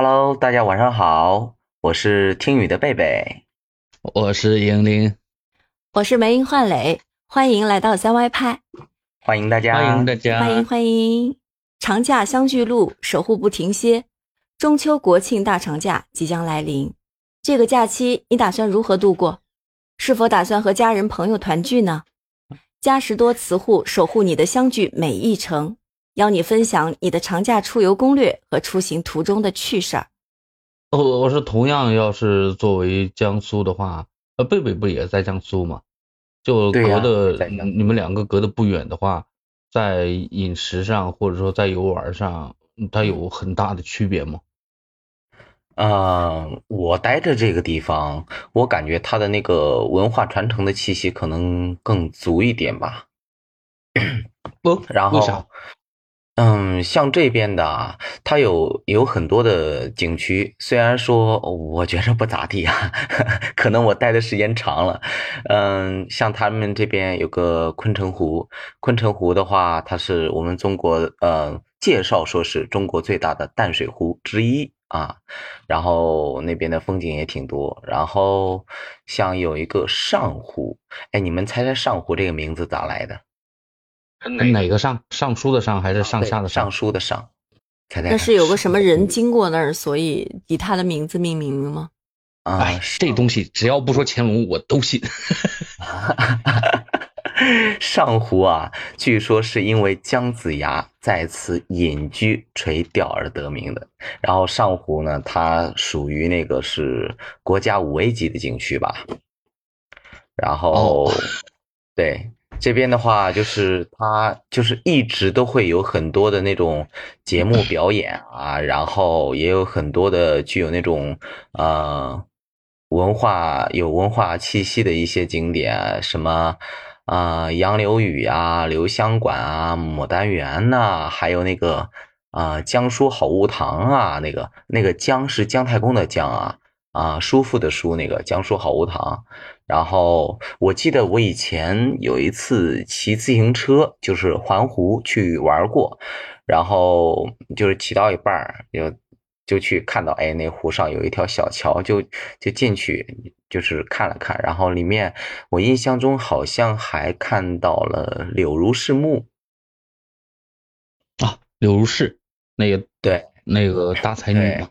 Hello，大家晚上好，我是听雨的贝贝，我是莹玲，我是梅英焕磊，欢迎来到三歪派，欢迎大家，欢迎大家，欢迎欢迎。长假相聚路，守护不停歇。中秋国庆大长假即将来临，这个假期你打算如何度过？是否打算和家人朋友团聚呢？嘉实多磁护守护你的相聚每一程，邀你分享你的长假出游攻略和出行途中的趣事儿。我我是同样，要是作为江苏的话，呃，贝贝不也在江苏吗？就隔的你们两个隔的不远的话，在饮食上或者说在游玩上，它有很大的区别吗？嗯，我待着这个地方，我感觉它的那个文化传承的气息可能更足一点吧。不，然后，嗯，像这边的，它有有很多的景区，虽然说我觉着不咋地啊，可能我待的时间长了。嗯，像他们这边有个昆城湖，昆城湖的话，它是我们中国，呃，介绍说是中国最大的淡水湖之一。啊，然后那边的风景也挺多，然后像有一个上湖，哎，你们猜猜上湖这个名字咋来的？哪个上？尚书的上还是上下的尚书的尚？猜猜？那是有个什么人经过那儿，所以以他的名字命名的吗？啊，这东西只要不说乾隆，我都信。上湖啊，据说是因为姜子牙在此隐居垂钓而得名的。然后上湖呢，它属于那个是国家五 A 级的景区吧。然后，对这边的话，就是它就是一直都会有很多的那种节目 表演啊，然后也有很多的具有那种呃文化有文化气息的一些景点，什么。啊，杨柳雨啊，留香馆啊，牡丹园呐，还有那个啊，江书好物堂啊，那个那个江是姜太公的姜啊，啊，叔父的叔，那个江书好物堂。然后我记得我以前有一次骑自行车，就是环湖去玩过，然后就是骑到一半儿，就就去看到，哎，那湖上有一条小桥，就就进去。就是看了看，然后里面我印象中好像还看到了柳如是墓。啊，柳如是那个对那个大才女嘛，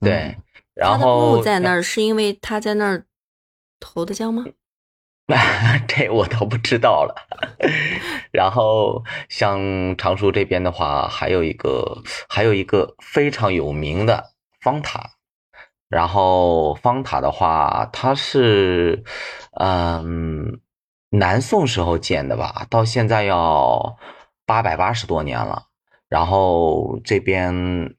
对，然后墓在那儿是因为她在那儿投的江吗？这我都不知道了。然后像常熟这边的话，还有一个还有一个非常有名的方塔。然后方塔的话，它是，嗯，南宋时候建的吧，到现在要八百八十多年了。然后这边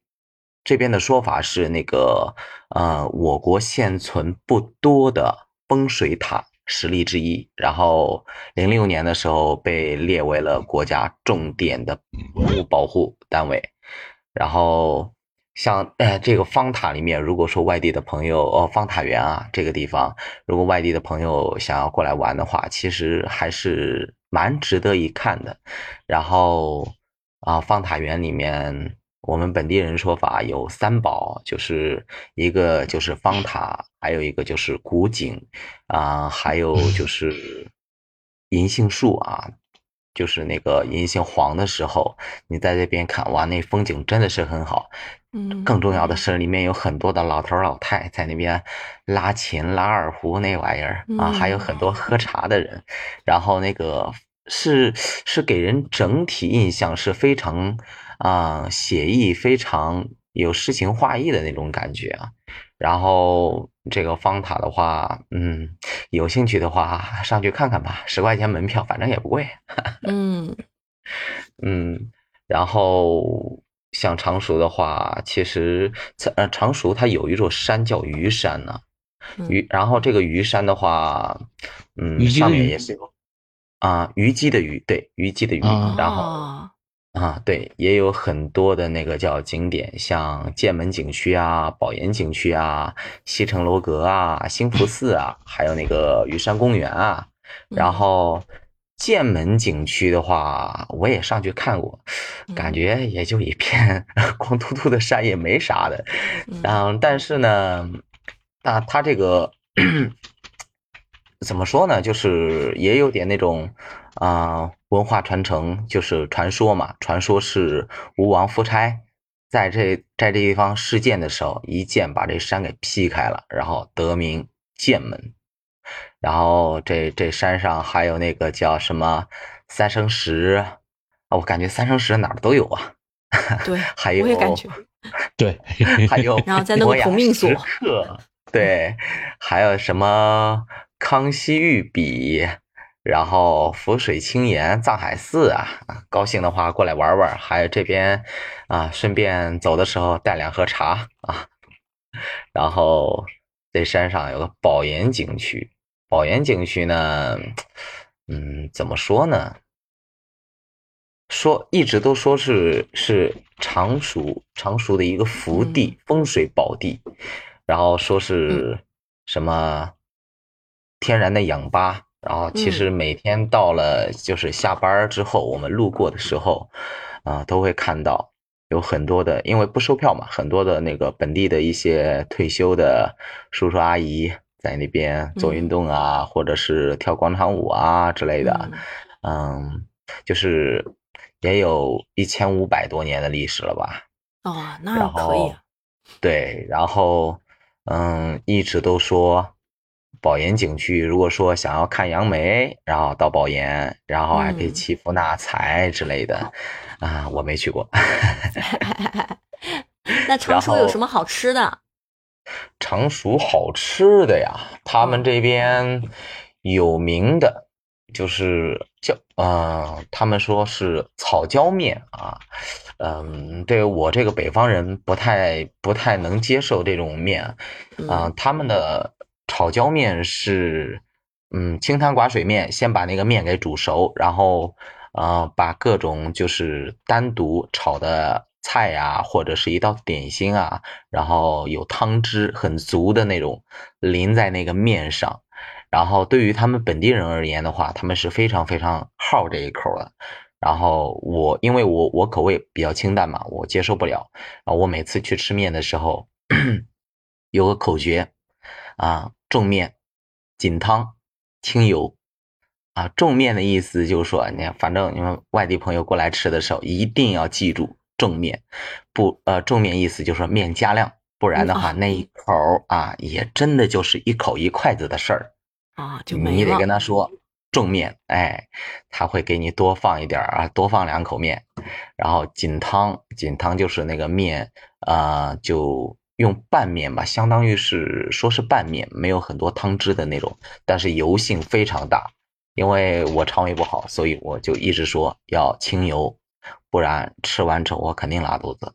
这边的说法是那个，呃，我国现存不多的风水塔实例之一。然后零六年的时候被列为了国家重点的文物保护单位。然后。像呃这个方塔里面，如果说外地的朋友哦，方塔园啊这个地方，如果外地的朋友想要过来玩的话，其实还是蛮值得一看的。然后啊，方塔园里面，我们本地人说法有三宝，就是一个就是方塔，还有一个就是古井啊，还有就是银杏树啊。就是那个银杏黄的时候，你在这边看，哇，那风景真的是很好。嗯，更重要的是，里面有很多的老头老太在那边拉琴、拉二胡那玩意儿啊，还有很多喝茶的人。然后那个是是给人整体印象是非常啊写意、非常有诗情画意的那种感觉啊。然后这个方塔的话，嗯，有兴趣的话上去看看吧，十块钱门票，反正也不贵。嗯嗯，然后像常熟的话，其实呃常熟它有一座山叫鱼山呢，鱼，然后这个鱼山的话，嗯，上面也是有啊虞姬的虞，对虞姬的虞，然后。啊，对，也有很多的那个叫景点，像剑门景区啊、宝岩景区啊、西城楼阁啊、兴福寺啊，还有那个虞山公园啊。然后剑门景区的话，我也上去看过，感觉也就一片光秃秃的山，也没啥的。嗯，但是呢，那它这个怎么说呢？就是也有点那种啊文化传承，就是传说嘛。传说是吴王夫差在这在这地方试剑的时候，一剑把这山给劈开了，然后得名剑门。然后这这山上还有那个叫什么三生石啊，我感觉三生石哪儿都有啊。对，还有我也感觉，对，还有然后在那个同命所，对，还有什么康熙御笔，然后浮水青岩藏海寺啊，高兴的话过来玩玩。还有这边啊，顺便走的时候带两盒茶啊。然后这山上有个宝岩景区。宝岩景区呢，嗯，怎么说呢？说一直都说是是常熟常熟的一个福地，风水宝地，然后说是什么天然的氧吧，然后其实每天到了就是下班之后，我们路过的时候，啊，都会看到有很多的，因为不收票嘛，很多的那个本地的一些退休的叔叔阿姨。在那边做运动啊，或者是跳广场舞啊之类的，嗯，就是也有一千五百多年的历史了吧？哦，那可以。对，然后嗯，一直都说宝岩景区，如果说想要看杨梅，然后到宝岩，然后还可以祈福纳财之类的啊，我没去过。那常熟有什么好吃的？常熟好吃的呀，他们这边有名的，就是叫啊，他们说是草椒面啊，嗯，对我这个北方人不太不太能接受这种面啊，他们的炒椒面是嗯清汤寡水面，先把那个面给煮熟，然后啊把各种就是单独炒的。菜呀，或者是一道点心啊，然后有汤汁很足的那种淋在那个面上，然后对于他们本地人而言的话，他们是非常非常好这一口的。然后我因为我我口味比较清淡嘛，我接受不了啊。我每次去吃面的时候，有个口诀啊，重面紧汤清油啊。重面的意思就是说，你看，反正你们外地朋友过来吃的时候，一定要记住。重面不呃，重面意思就是说面加量，不然的话那一口啊，也真的就是一口一筷子的事儿啊，就你得跟他说重面，哎，他会给你多放一点儿啊，多放两口面，然后紧汤，紧汤就是那个面啊，就用拌面吧，相当于是说是拌面，没有很多汤汁的那种，但是油性非常大，因为我肠胃不好，所以我就一直说要清油。不然吃完之后我肯定拉肚子。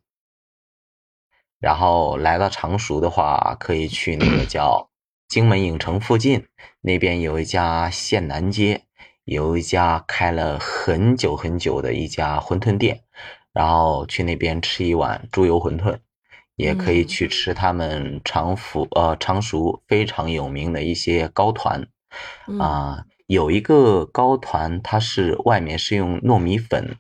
然后来到常熟的话，可以去那个叫 荆门影城附近，那边有一家县南街，有一家开了很久很久的一家馄饨店，然后去那边吃一碗猪油馄饨，也可以去吃他们常福呃常熟非常有名的一些糕团啊，有一个糕团，它是外面是用糯米粉。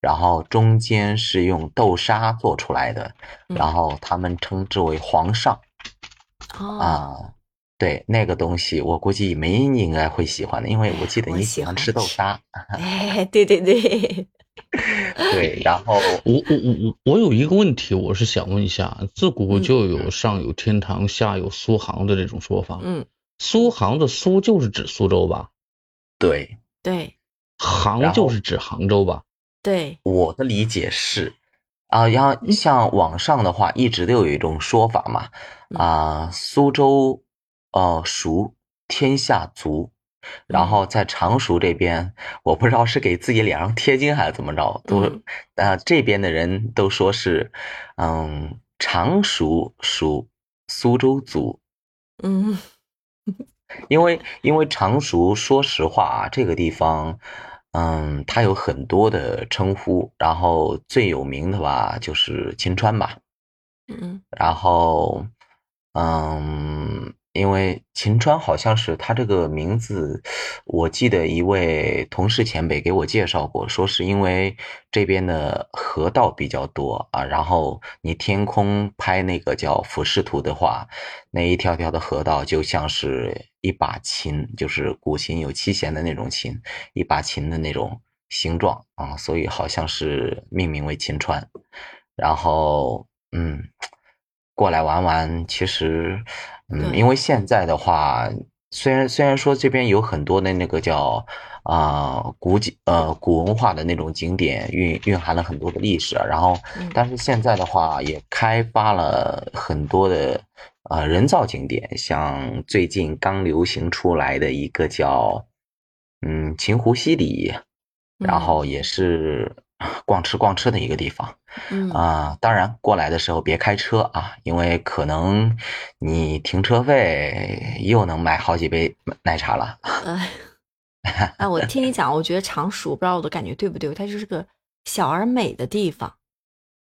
然后中间是用豆沙做出来的，然后他们称之为皇上。啊，对，那个东西我估计梅应该会喜欢的，因为我记得你喜欢吃豆沙。哎，对对对，对。然后我我我我我有一个问题，我是想问一下，自古就有上有天堂，下有苏杭的这种说法。嗯，苏杭的苏就是指苏州吧？对对，杭就是指杭州吧？对，我的理解是，啊，然后像网上的话，一直都有一种说法嘛，啊，苏州，哦，熟天下足，然后在常熟这边，我不知道是给自己脸上贴金还是怎么着，都，啊，这边的人都说是，嗯，常熟属苏州族，嗯，因为因为常熟，说实话啊，这个地方。嗯，它有很多的称呼，然后最有名的吧就是秦川吧，嗯，然后，嗯，因为秦川好像是他这个名字，我记得一位同事前辈给我介绍过，说是因为这边的河道比较多啊，然后你天空拍那个叫俯视图的话，那一条条的河道就像是一把琴，就是古琴有七弦的那种琴，一把琴的那种形状啊，所以好像是命名为秦川。然后，嗯，过来玩玩，其实。嗯，因为现在的话，虽然虽然说这边有很多的那个叫啊古景呃古文化的那种景点，蕴蕴含了很多的历史，然后但是现在的话也开发了很多的呃人造景点，像最近刚流行出来的一个叫嗯秦湖西里，然后也是。逛吃逛吃的一个地方，嗯啊，当然过来的时候别开车啊，因为可能你停车费又能买好几杯奶茶了。哎，我听你讲，我觉得常熟不知道我的感觉对不对，它就是个小而美的地方。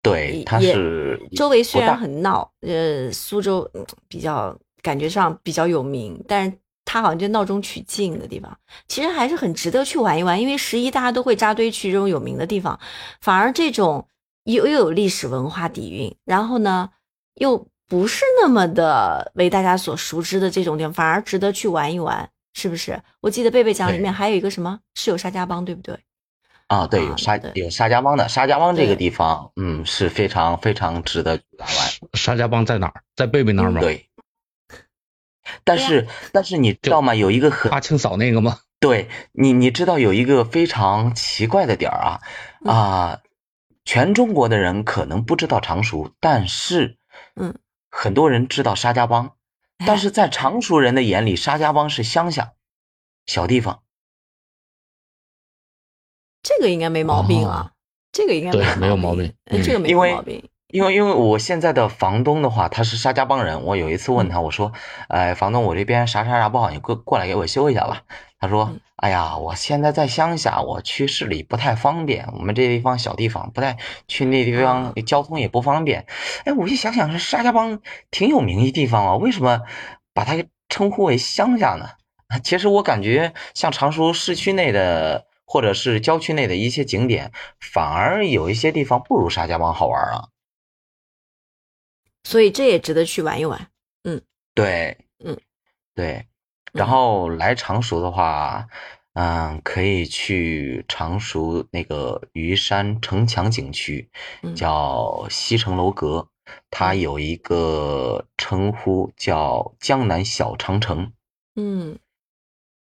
对，它是周围虽然很闹，呃，苏州比较感觉上比较有名，但是。它好像就闹中取静的地方，其实还是很值得去玩一玩。因为十一大家都会扎堆去这种有名的地方，反而这种又又有历史文化底蕴，然后呢又不是那么的为大家所熟知的这种地方，反而值得去玩一玩，是不是？我记得贝贝讲里面还有一个什么是有沙家浜，对不对？啊，对，有沙有沙家浜的沙家浜这个地方，嗯，是非常非常值得玩玩。沙家浜在哪儿？在贝贝那儿吗？对。但是，但是你知道吗？有一个很阿清嫂那个吗？对你，你知道有一个非常奇怪的点儿啊啊！全中国的人可能不知道常熟，但是，嗯，很多人知道沙家浜，但是在常熟人的眼里，沙家浜是乡下小地方。这个应该没毛病啊，这个应该对没有毛病，这个没毛病。因为因为我现在的房东的话，他是沙家浜人。我有一次问他，我说：“哎，房东，我这边啥啥啥不好，你过过来给我修一下吧。”他说：“哎呀，我现在在乡下，我去市里不太方便。我们这地方小地方，不太去那地方，交通也不方便。”哎，我一想想，是沙家浜挺有名的地方啊，为什么把它称呼为乡下呢？其实我感觉，像常熟市区内的或者是郊区内的一些景点，反而有一些地方不如沙家浜好玩啊。所以这也值得去玩一玩，嗯，对，嗯，对，然后来常熟的话，嗯，可以去常熟那个虞山城墙景区，叫西城楼阁，它有一个称呼叫江南小长城，嗯，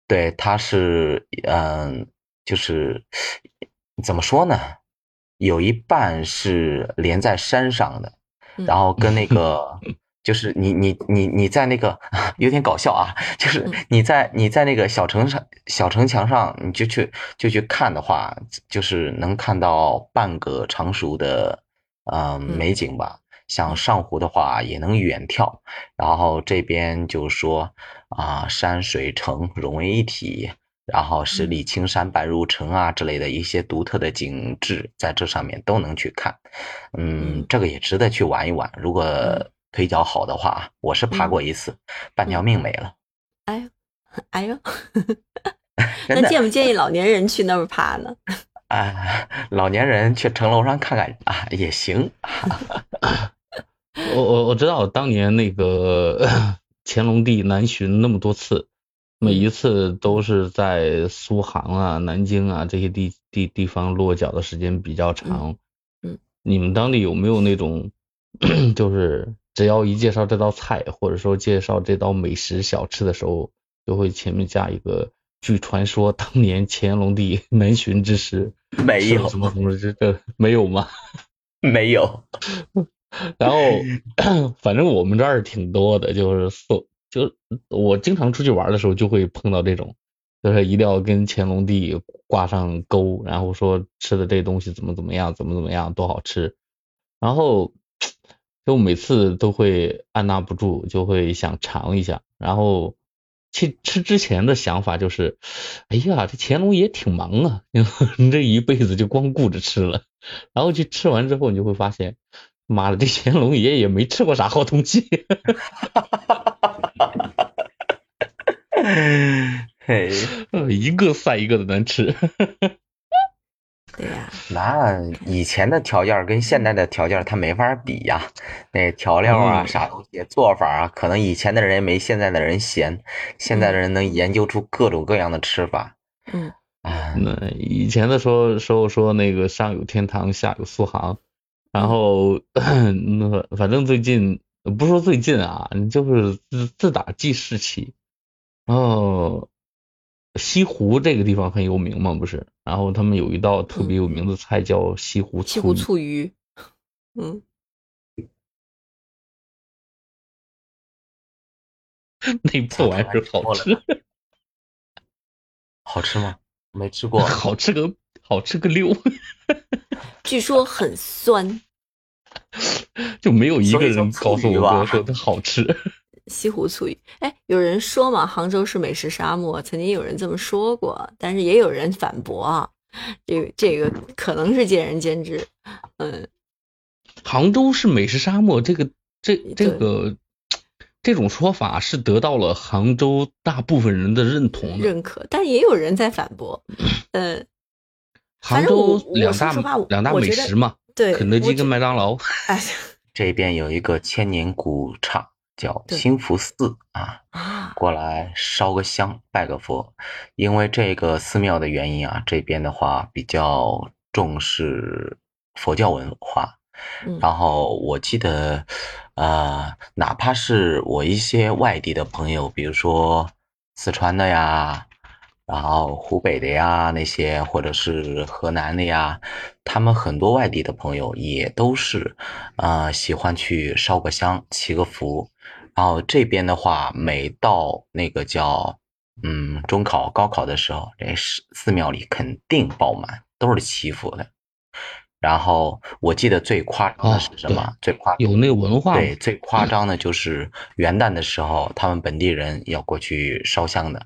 对，它是，嗯，就是怎么说呢，有一半是连在山上的。然后跟那个，就是你你你你在那个 有点搞笑啊，就是你在你在那个小城上小城墙上，你就去就去看的话，就是能看到半个常熟的呃美景吧。像上湖的话也能远眺，然后这边就说啊山水城融为一体。然后十里青山白如城啊之类的一些独特的景致，在这上面都能去看，嗯，这个也值得去玩一玩。如果腿脚好的话，我是爬过一次，半条命没了。哎呦，哎呦，那建不建议老年人去那儿爬呢？啊，老年人去城楼上看看啊也行。我我我知道当年那个 乾隆帝南巡那么多次。每一次都是在苏杭啊、南京啊这些地地地方落脚的时间比较长。嗯，你们当地有没有那种，就是只要一介绍这道菜，或者说介绍这道美食小吃的时候，就会前面加一个“据传说当年 乾隆帝 南巡之时”，没有什么什么这这没有吗？没有。然后 反正我们这儿挺多的，就是说。就我经常出去玩的时候，就会碰到这种，就是一定要跟乾隆帝挂上钩，然后说吃的这东西怎么怎么样，怎么怎么样，多好吃。然后就每次都会按捺不住，就会想尝一下。然后去吃之前的想法就是，哎呀，这乾隆爷挺忙啊，你这一辈子就光顾着吃了。然后去吃完之后，你就会发现，妈的，这乾隆爷也没吃过啥好东西。嘿，一个赛一个的难吃。对呀，那以前的条件跟现在的条件它没法比呀。那调料啊，啥东西做法啊，可能以前的人没现在的人闲，现在的人能研究出各种各样的吃法。嗯，啊，那以前的时候时候说那个上有天堂，下有苏杭，然后 那反正最近不说最近啊，就是自自打记事起，然后。西湖这个地方很有名嘛，不是？然后他们有一道特别有名的菜叫西湖西湖醋鱼，嗯，那破玩意儿好吃，好吃吗？没吃过，好吃个好吃个六，据说很酸，就没有一个人告诉我说它好吃。西湖醋鱼，哎，有人说嘛，杭州是美食沙漠，曾经有人这么说过，但是也有人反驳啊，这个这个可能是见仁见智，嗯，杭州是美食沙漠，这个这这个这种说法是得到了杭州大部分人的认同认可，但也有人在反驳，嗯，杭州两大两大美食嘛，对，肯德基跟麦当劳 哎，这边有一个千年古刹。叫兴福寺啊，过来烧个香，拜个佛。因为这个寺庙的原因啊，这边的话比较重视佛教文化。然后我记得，呃，哪怕是我一些外地的朋友，比如说四川的呀，然后湖北的呀那些，或者是河南的呀，他们很多外地的朋友也都是，啊，喜欢去烧个香，祈个福。然后这边的话，每到那个叫嗯中考、高考的时候，这寺寺庙里肯定爆满，都是祈福的。然后我记得最夸张的是什么？最夸有那个文化。对，最夸张的就是元旦的时候，他们本地人要过去烧香的。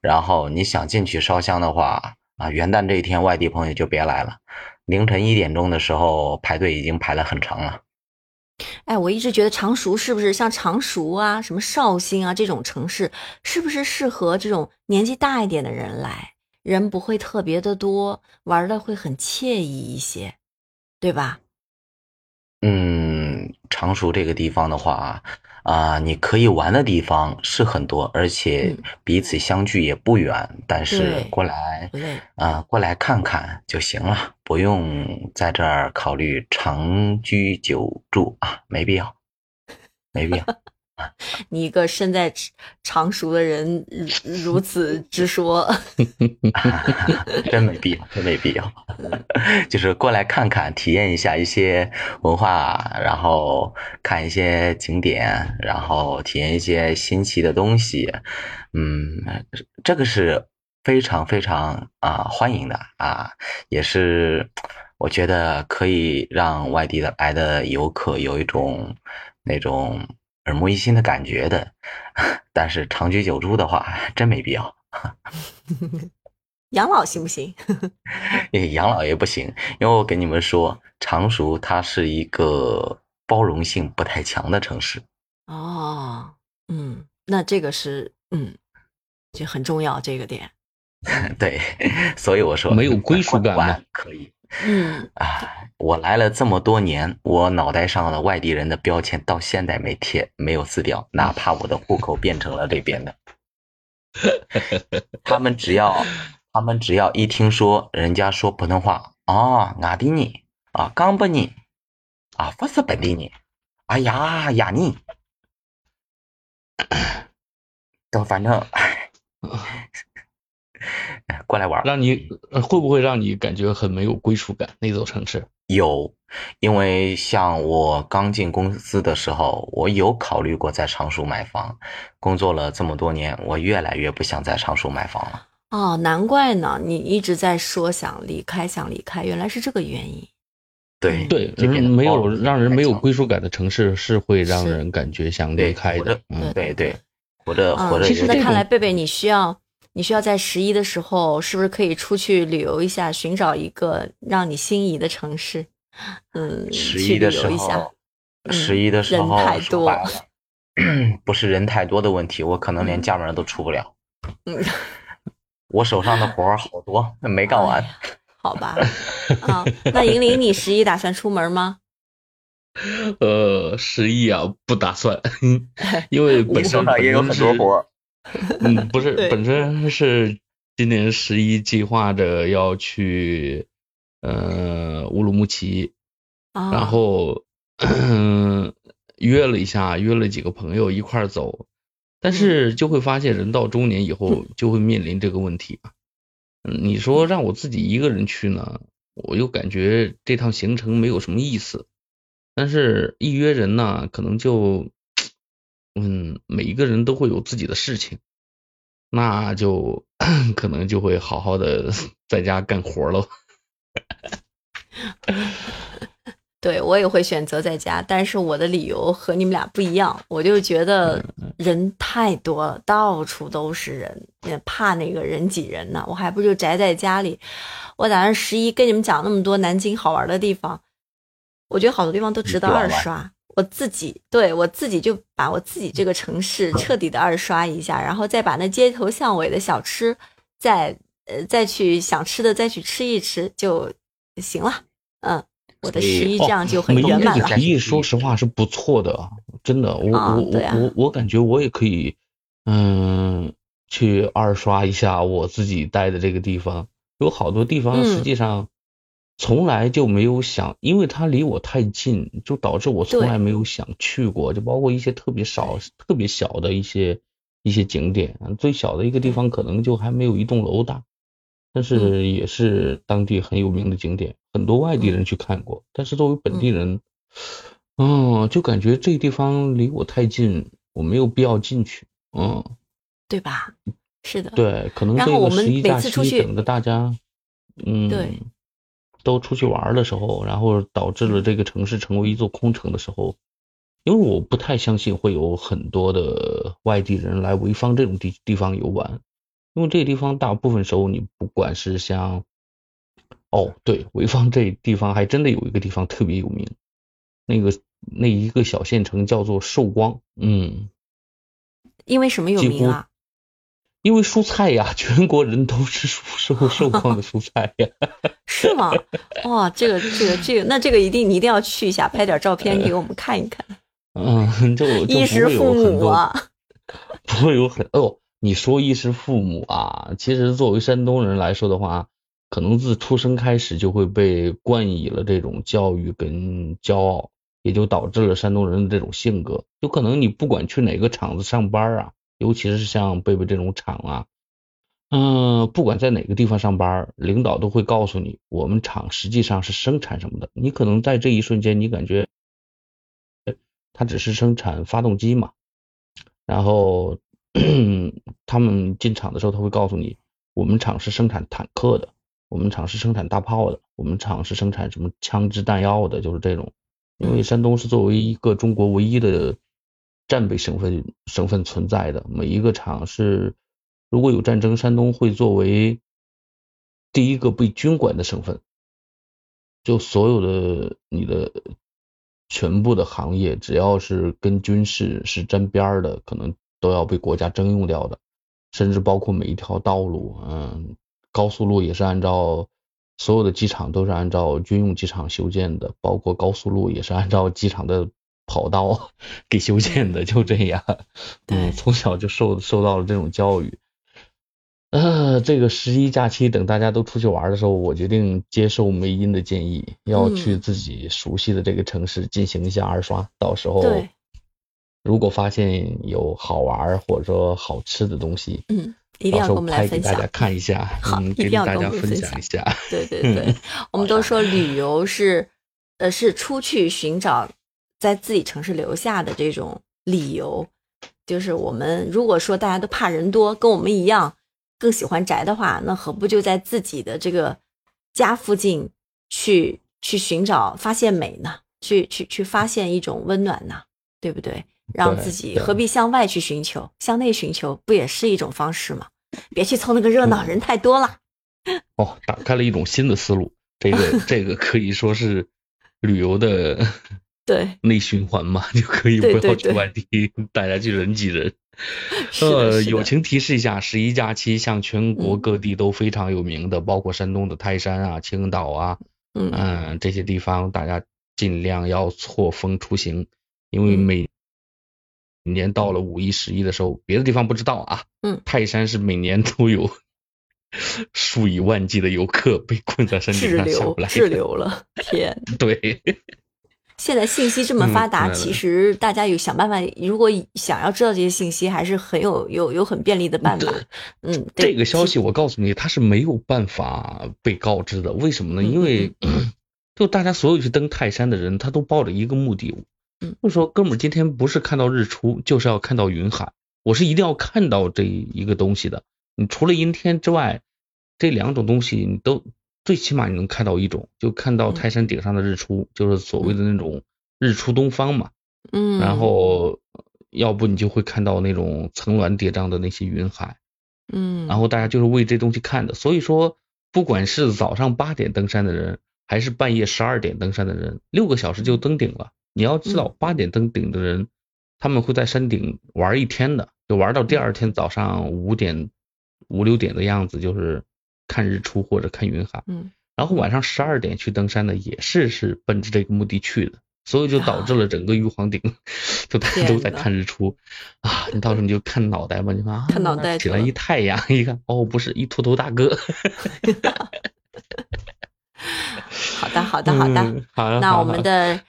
然后你想进去烧香的话啊，元旦这一天外地朋友就别来了。凌晨一点钟的时候排队已经排了很长了。哎，我一直觉得常熟是不是像常熟啊、什么绍兴啊这种城市，是不是适合这种年纪大一点的人来？人不会特别的多，玩的会很惬意一些，对吧？嗯，常熟这个地方的话。啊，你可以玩的地方是很多，而且彼此相距也不远，但是过来啊，过来看看就行了，不用在这儿考虑长居久住啊，没必要，没必要。你一个身在常熟的人如此之说 真没必要，真没必要。就是过来看看，体验一下一些文化，然后看一些景点，然后体验一些新奇的东西。嗯，这个是非常非常啊欢迎的啊，也是我觉得可以让外地的来的游客有一种那种。耳目一新的感觉的，但是长居久住的话，真没必要。养老行不行？养老也不行，因为我跟你们说，常熟它是一个包容性不太强的城市。哦，嗯，那这个是，嗯，就很重要这个点。对，所以我说没有归属感吗？可以。嗯 啊，我来了这么多年，我脑袋上的外地人的标签到现在没贴，没有撕掉，哪怕我的户口变成了这边的，他们只要，他们只要一听说人家说普通话，啊，哪地人啊，冈本人啊，不是本地人，哎呀呀你，都反正。过来玩，让你会不会让你感觉很没有归属感？那座城市有，因为像我刚进公司的时候，我有考虑过在常熟买房。工作了这么多年，我越来越不想在常熟买房了。哦，难怪呢，你一直在说想离开，想离开，原来是这个原因。对对，没有让人没有归属感的城市是会让人感觉想离开的。嗯，对对，活着活着。其实，那看来贝贝你需要。你需要在十一的时候，是不是可以出去旅游一下，寻找一个让你心仪的城市？嗯，十一的时候，十一的时候人太多，不是人太多的问题，我可能连家门都出不了。嗯，我手上的活儿好多没干完。好吧，啊，那银铃，你十一打算出门吗？呃，十一啊，不打算，因为本身也有很多活。嗯，不是，本身是今年十一计划着要去呃乌鲁木齐，然后约了一下，约了几个朋友一块儿走，但是就会发现人到中年以后就会面临这个问题嗯，你说让我自己一个人去呢，我又感觉这趟行程没有什么意思。但是，一约人呢，可能就，嗯，每一个人都会有自己的事情，那就 可能就会好好的 在家干活了。对我也会选择在家，但是我的理由和你们俩不一样，我就觉得人太多了，到处都是人，也怕那个人挤人呢，我还不如宅在家里。我打算十一跟你们讲那么多南京好玩的地方。我觉得好多地方都值得二刷，我自己对我自己就把我自己这个城市彻底的二刷一下，然后再把那街头巷尾的小吃再呃再去想吃的再去吃一吃就行了。嗯，我的十一这样就很圆满了。提议说实话是不错的，真的，我我我我我感觉我也可以嗯去二刷一下我自己待的这个地方，有好多地方实际上。从来就没有想，因为它离我太近，就导致我从来没有想去过。就包括一些特别少、特别小的一些一些景点，最小的一个地方可能就还没有一栋楼大，但是也是当地很有名的景点，很多外地人去看过。但是作为本地人，嗯，就感觉这地方离我太近，我没有必要进去，嗯，对吧？是的，对，可能这个十一假期等着大家，嗯，对。都出去玩的时候，然后导致了这个城市成为一座空城的时候，因为我不太相信会有很多的外地人来潍坊这种地地方游玩，因为这个地方大部分时候你不管是像，哦对，潍坊这地方还真的有一个地方特别有名，那个那一个小县城叫做寿光，嗯，因为什么有名啊？因为蔬菜呀，全国人都吃寿寿寿光的蔬菜呀。是吗？哇，这个这个这个，那这个一定你一定要去一下，拍点照片给我们看一看。嗯，就衣食父母啊，不会有很哦。你说衣食父母啊，其实作为山东人来说的话，可能自出生开始就会被冠以了这种教育跟骄傲，也就导致了山东人的这种性格。有可能你不管去哪个厂子上班啊。尤其是像贝贝这种厂啊，嗯，不管在哪个地方上班，领导都会告诉你，我们厂实际上是生产什么的。你可能在这一瞬间，你感觉他只是生产发动机嘛，然后 他们进厂的时候，他会告诉你，我们厂是生产坦克的，我们厂是生产大炮的，我们厂是生产什么枪支弹药的，就是这种。因为山东是作为一个中国唯一的。战备省份省份存在的每一个厂是，如果有战争，山东会作为第一个被军管的省份，就所有的你的全部的行业，只要是跟军事是沾边的，可能都要被国家征用掉的，甚至包括每一条道路，嗯，高速路也是按照所有的机场都是按照军用机场修建的，包括高速路也是按照机场的。跑道 给修建的就这样，嗯，从小就受受到了这种教育。呃，这个十一假期等大家都出去玩的时候，我决定接受梅音的建议，要去自己熟悉的这个城市进行一下二刷。到时候，如果发现有好玩或者说好吃的东西，嗯，一定要跟我们来分享，大家看一下，好，一定要跟大家分享一下。对对 对，我们都说旅游是，呃，是出去寻找。在自己城市留下的这种理由，就是我们如果说大家都怕人多，跟我们一样更喜欢宅的话，那何不就在自己的这个家附近去去寻找发现美呢？去去去发现一种温暖呢？对不对？让自己何必向外去寻求，向内寻求不也是一种方式吗？别去凑那个热闹，人太多了。哦，打开了一种新的思路，这个 这个可以说是旅游的。对。内循环嘛，就可以不要去外地，大家去人挤人。呃，友情提示一下，十一假期像全国各地都非常有名的，包括山东的泰山啊、青岛啊，嗯，这些地方大家尽量要错峰出行，因为每年到了五一、十一的时候，别的地方不知道啊，嗯，泰山是每年都有 数以万计的游客被困在山顶上下不来，滞留了，天，对。现在信息这么发达，其实大家有想办法。如果想要知道这些信息，还是很有有有很便利的办法。嗯，这个消息我告诉你，他是没有办法被告知的。为什么呢？因为 就大家所有去登泰山的人，他都抱着一个目的，就说哥们儿，今天不是看到日出，就是要看到云海。我是一定要看到这一个东西的。你除了阴天之外，这两种东西你都。最起码你能看到一种，就看到泰山顶上的日出，就是所谓的那种日出东方嘛。嗯。然后，要不你就会看到那种层峦叠嶂的那些云海。嗯。然后大家就是为这东西看的，所以说，不管是早上八点登山的人，还是半夜十二点登山的人，六个小时就登顶了。你要知道，八点登顶的人，他们会在山顶玩一天的，就玩到第二天早上五点、五六点的样子，就是。看日出或者看云海，嗯，然后晚上十二点去登山的也是是奔着这个目的去的，所以就导致了整个玉皇顶就大家都在看日出啊！你到时候你就看脑袋吧，你看看脑袋起来一太阳，一看哦，不是一秃头大哥。好的，好的，好的，好。那我们的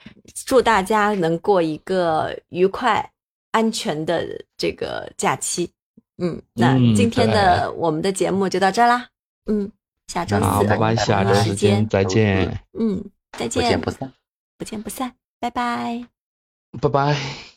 祝大家能过一个愉快、安全的这个假期。嗯，那今天的我们的节目就到这啦。嗯，下周四，拜拜，下周时间再见。嗯，再见，不见不散，不见不散，拜拜，拜拜。